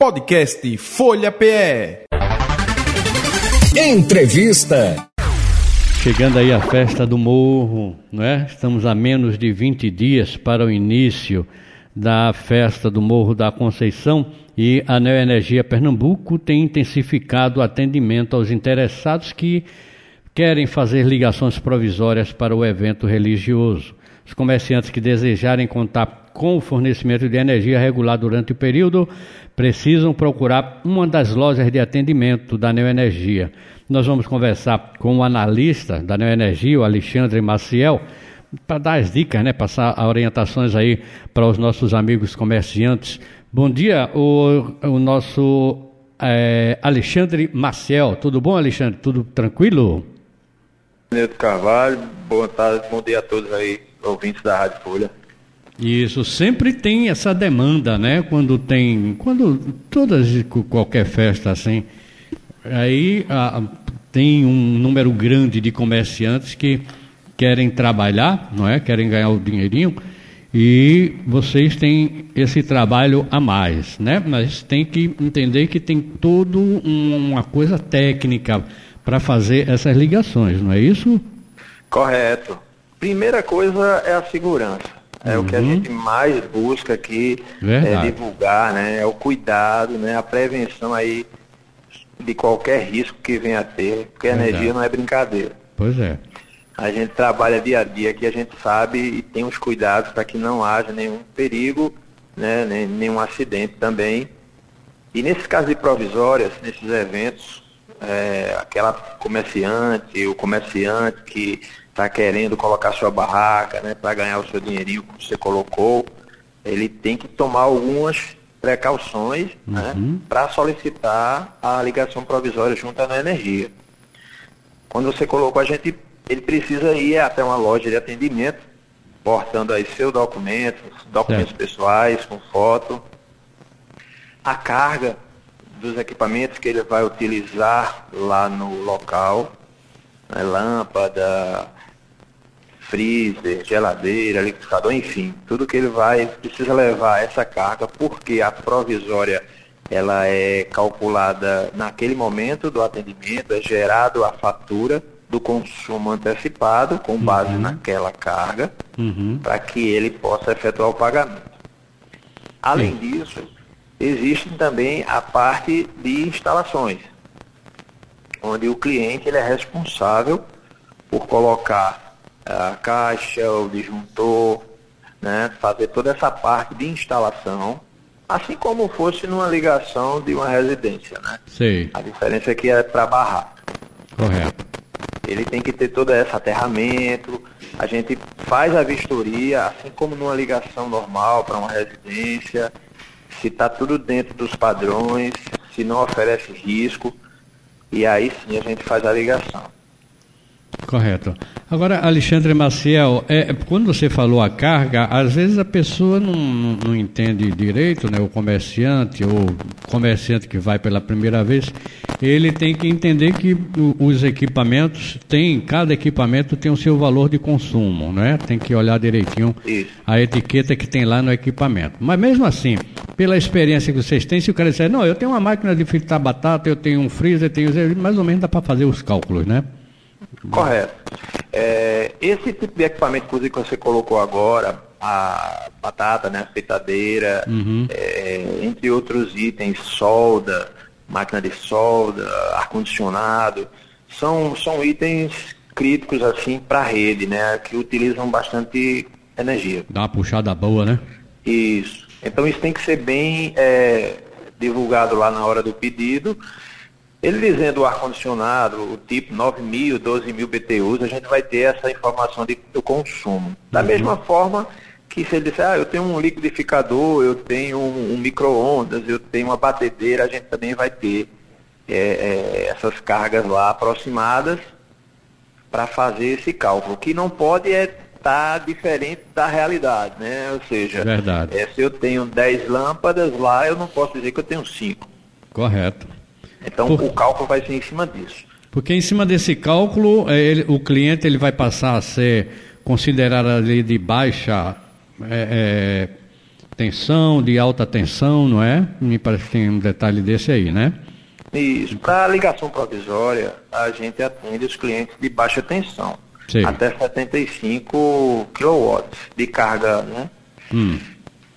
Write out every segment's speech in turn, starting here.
Podcast Folha PE. Entrevista. Chegando aí a festa do Morro, não é? Estamos a menos de 20 dias para o início da festa do Morro da Conceição e a Neoenergia Pernambuco tem intensificado o atendimento aos interessados que querem fazer ligações provisórias para o evento religioso. Os comerciantes que desejarem contar com o fornecimento de energia regular durante o período precisam procurar uma das lojas de atendimento da Neoenergia. Nós vamos conversar com o analista da Neoenergia, o Alexandre Maciel, para dar as dicas, né, passar orientações aí para os nossos amigos comerciantes. Bom dia, o, o nosso é, Alexandre Maciel. Tudo bom, Alexandre? Tudo tranquilo? Neto Carvalho, boa tarde, bom dia a todos aí, ouvintes da Rádio Folha. Isso sempre tem essa demanda, né? Quando tem, quando todas qualquer festa assim, aí a, tem um número grande de comerciantes que querem trabalhar, não é? Querem ganhar o dinheirinho e vocês têm esse trabalho a mais, né? Mas tem que entender que tem toda uma coisa técnica para fazer essas ligações, não é isso? Correto. Primeira coisa é a segurança. É uhum. o que a uhum. gente mais busca aqui é, divulgar, né? É o cuidado, né? A prevenção aí de qualquer risco que venha a ter, porque a energia não é brincadeira. Pois é. A gente trabalha dia a dia que a gente sabe e tem os cuidados para que não haja nenhum perigo, né? Nem, nenhum acidente também. E nesse caso de provisórias, nesses eventos, é, aquela comerciante, o comerciante que está querendo colocar sua barraca, né, para ganhar o seu dinheirinho que você colocou, ele tem que tomar algumas precauções né, uhum. né, para solicitar a ligação provisória junto à energia. Quando você colocou a gente, ele precisa ir até uma loja de atendimento, portando aí seus documentos, documentos pessoais, com foto, a carga dos equipamentos que ele vai utilizar lá no local, né, lâmpada, freezer, geladeira, liquidificador, enfim, tudo que ele vai, precisa levar essa carga, porque a provisória ela é calculada naquele momento do atendimento, é gerado a fatura do consumo antecipado com base uhum. naquela carga, uhum. para que ele possa efetuar o pagamento. Além Sim. disso, existe também a parte de instalações, onde o cliente ele é responsável por colocar a caixa, o disjuntor, né, fazer toda essa parte de instalação, assim como fosse numa ligação de uma residência, né? Sim. A diferença é que é para barrar. Correto. Ele tem que ter todo esse aterramento, a gente faz a vistoria, assim como numa ligação normal para uma residência, se está tudo dentro dos padrões, se não oferece risco, e aí sim a gente faz a ligação. Correto. Agora, Alexandre Maciel, é, quando você falou a carga, às vezes a pessoa não, não, não entende direito, né? O comerciante ou comerciante que vai pela primeira vez, ele tem que entender que os equipamentos têm, cada equipamento tem o seu valor de consumo, né? Tem que olhar direitinho Isso. a etiqueta que tem lá no equipamento. Mas mesmo assim, pela experiência que vocês têm, se o cara disser, não, eu tenho uma máquina de fritar batata, eu tenho um freezer, tenho mais ou menos dá para fazer os cálculos, né? Correto. É, esse tipo de equipamento, inclusive, que você colocou agora, a batata, né, a fritadeira, uhum. é, entre outros itens, solda, máquina de solda, ar-condicionado, são, são itens críticos assim para a rede, né, que utilizam bastante energia. Dá uma puxada boa, né? Isso. Então isso tem que ser bem é, divulgado lá na hora do pedido ele dizendo o ar-condicionado, o tipo 9 mil, 12 mil BTUs, a gente vai ter essa informação de, do consumo. Da uhum. mesma forma que se ele disser, ah, eu tenho um liquidificador, eu tenho um, um micro-ondas, eu tenho uma batedeira, a gente também vai ter é, é, essas cargas lá aproximadas para fazer esse cálculo. O que não pode é estar tá diferente da realidade, né? Ou seja, é, se eu tenho 10 lâmpadas lá, eu não posso dizer que eu tenho 5. Correto. Então Por... o cálculo vai ser em cima disso. Porque em cima desse cálculo, é, ele, o cliente ele vai passar a ser considerado ali de baixa, é, é, tensão, de alta tensão, não é? Me parece que tem um detalhe desse aí, né? Isso. Para a ligação provisória, a gente atende os clientes de baixa tensão. Sim. Até 75 kW de carga, né? Hum.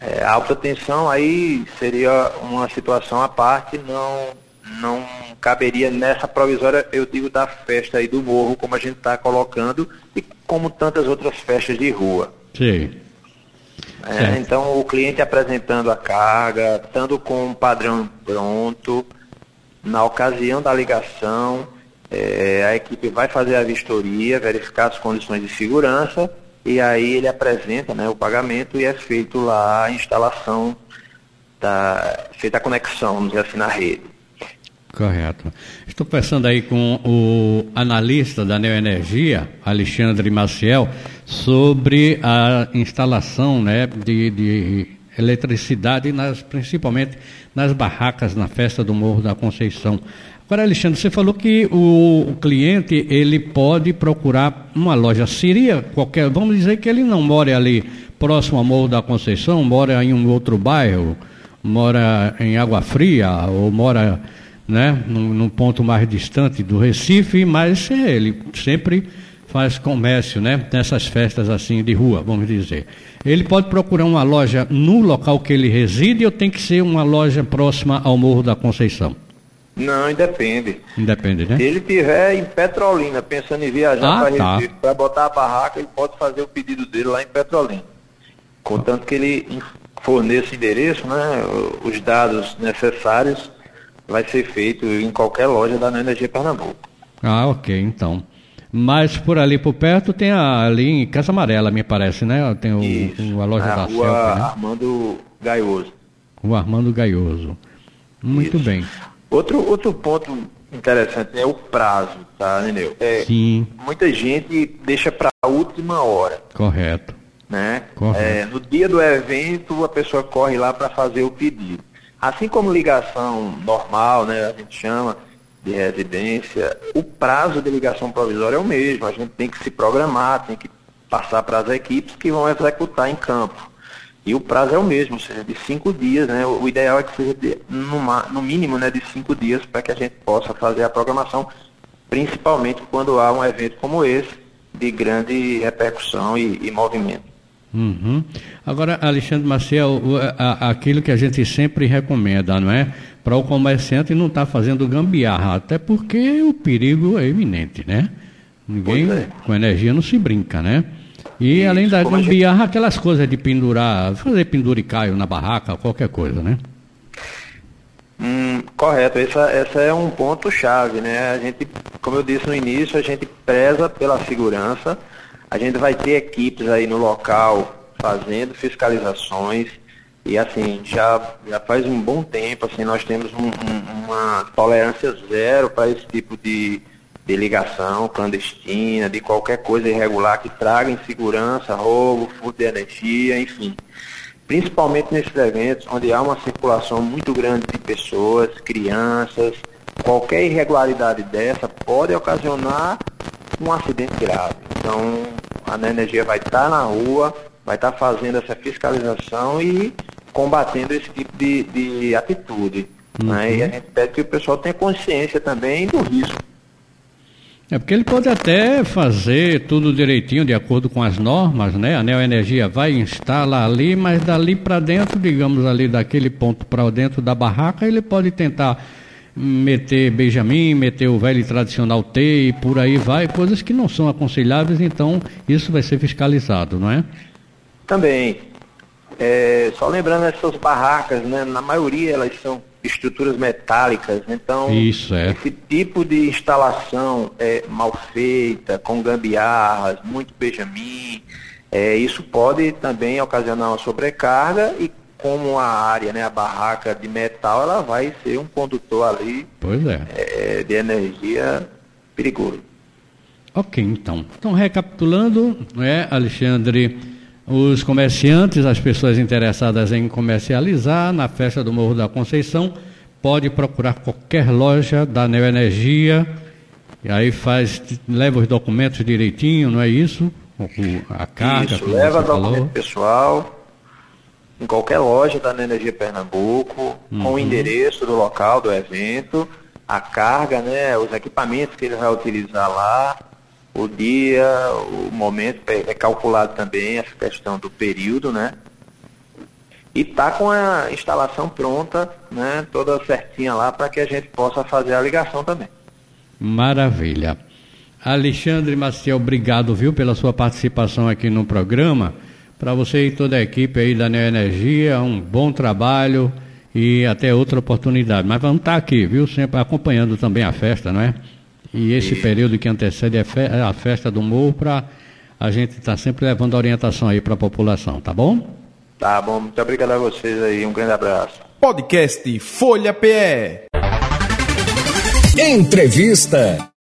É, alta tensão aí seria uma situação à parte, não, não caberia nessa provisória, eu digo, da festa aí do morro, como a gente está colocando, e como tantas outras festas de rua. Sim. É, então o cliente apresentando a carga, estando com um padrão pronto, na ocasião da ligação, é, a equipe vai fazer a vistoria, verificar as condições de segurança e aí ele apresenta né, o pagamento e é feito lá a instalação, da, feita a conexão, vamos dizer assim, na rede. Correto. Estou conversando aí com o analista da Neoenergia, Alexandre Maciel, sobre a instalação né, de, de eletricidade, nas, principalmente nas barracas na festa do Morro da Conceição. Agora, Alexandre, você falou que o, o, cliente ele pode procurar uma loja. Seria qualquer. Vamos dizer que ele não mora ali próximo ao Morro da Conceição, mora em um outro bairro, mora em Água Fria, ou mora né, num, num ponto mais distante do Recife, mas é, ele sempre faz comércio, né? Nessas festas assim de rua, vamos dizer. Ele pode procurar uma loja no local que ele reside ou tem que ser uma loja próxima ao Morro da Conceição? Não, independe. Independe, né? Se ele estiver em Petrolina, pensando em viajar ah, para tá. Recife, para botar a barraca, ele pode fazer o pedido dele lá em Petrolina. Contanto que ele forneça o endereço, né, os dados necessários, vai ser feito em qualquer loja da Energia Pernambuco. Ah, ok, então. Mas por ali por perto tem a, ali em Casa Amarela, me parece, né? Tem o, Isso, a loja da rua Celta, né? Armando Gaioso. O Armando Gaioso. Muito Isso. bem. Outro, outro ponto interessante é o prazo, tá, Neneu? É, Sim. Muita gente deixa para a última hora. Correto. Né? Correto. É, no dia do evento, a pessoa corre lá para fazer o pedido. Assim como ligação normal, né, a gente chama de residência, o prazo de ligação provisória é o mesmo. A gente tem que se programar, tem que passar para as equipes que vão executar em campo. E o prazo é o mesmo, ou seja, de cinco dias, né? O ideal é que seja de, no, no mínimo né, de cinco dias para que a gente possa fazer a programação, principalmente quando há um evento como esse, de grande repercussão e, e movimento. Uhum. Agora, Alexandre Maciel, aquilo que a gente sempre recomenda, não é? Para o comerciante não estar tá fazendo gambiarra, até porque o perigo é iminente, né? Ninguém é. com energia não se brinca, né? E Isso, além da gambiarra, gente... aquelas coisas de pendurar, fazer penduricaio na barraca, qualquer coisa, né? Hum, correto, essa, essa é um ponto chave, né? A gente, como eu disse no início, a gente preza pela segurança, a gente vai ter equipes aí no local fazendo fiscalizações e assim, já, já faz um bom tempo, assim, nós temos um, um, uma tolerância zero para esse tipo de, de ligação clandestina, de qualquer coisa irregular que traga insegurança, roubo, furto de energia, enfim. Principalmente nesses eventos onde há uma circulação muito grande de pessoas, crianças, qualquer irregularidade dessa pode ocasionar um acidente grave. Então, a energia vai estar na rua, vai estar fazendo essa fiscalização e combatendo esse tipo de, de atitude. Uhum. Né? E a gente pede que o pessoal tenha consciência também do risco é porque ele pode até fazer tudo direitinho, de acordo com as normas, né? A Neoenergia vai instalar ali, mas dali para dentro, digamos ali daquele ponto para dentro da barraca, ele pode tentar meter Benjamin, meter o velho tradicional T e por aí vai, coisas que não são aconselháveis, então isso vai ser fiscalizado, não é? Também. É, só lembrando essas barracas, né? Na maioria elas são estruturas metálicas. Então, Isso, é. esse tipo de instalação é mal feita, com gambiarras, muito Benjamin, é, isso pode também ocasionar uma sobrecarga e como a área, né, a barraca de metal, ela vai ser um condutor ali é. é de energia perigoso. Ok, então. Então, recapitulando, é, Alexandre, os comerciantes, as pessoas interessadas em comercializar na festa do Morro da Conceição, pode procurar qualquer loja da Neoenergia, e aí faz, leva os documentos direitinho, não é isso? A carga. Isso, leva documento pessoal. Em qualquer loja da Energia Pernambuco, uhum. com o endereço do local do evento, a carga, né, os equipamentos que ele vai utilizar lá, o dia, o momento, é, é calculado também essa questão do período, né? E tá com a instalação pronta, né, toda certinha lá para que a gente possa fazer a ligação também. Maravilha. Alexandre Maciel, obrigado, viu, pela sua participação aqui no programa. Para você e toda a equipe aí da Neoenergia, um bom trabalho e até outra oportunidade. Mas vamos estar tá aqui, viu? Sempre acompanhando também a festa, não é? E esse período que antecede a festa do morro para a gente estar tá sempre levando orientação aí para a população, tá bom? Tá bom, muito obrigado a vocês aí, um grande abraço. Podcast Folha PE. Entrevista.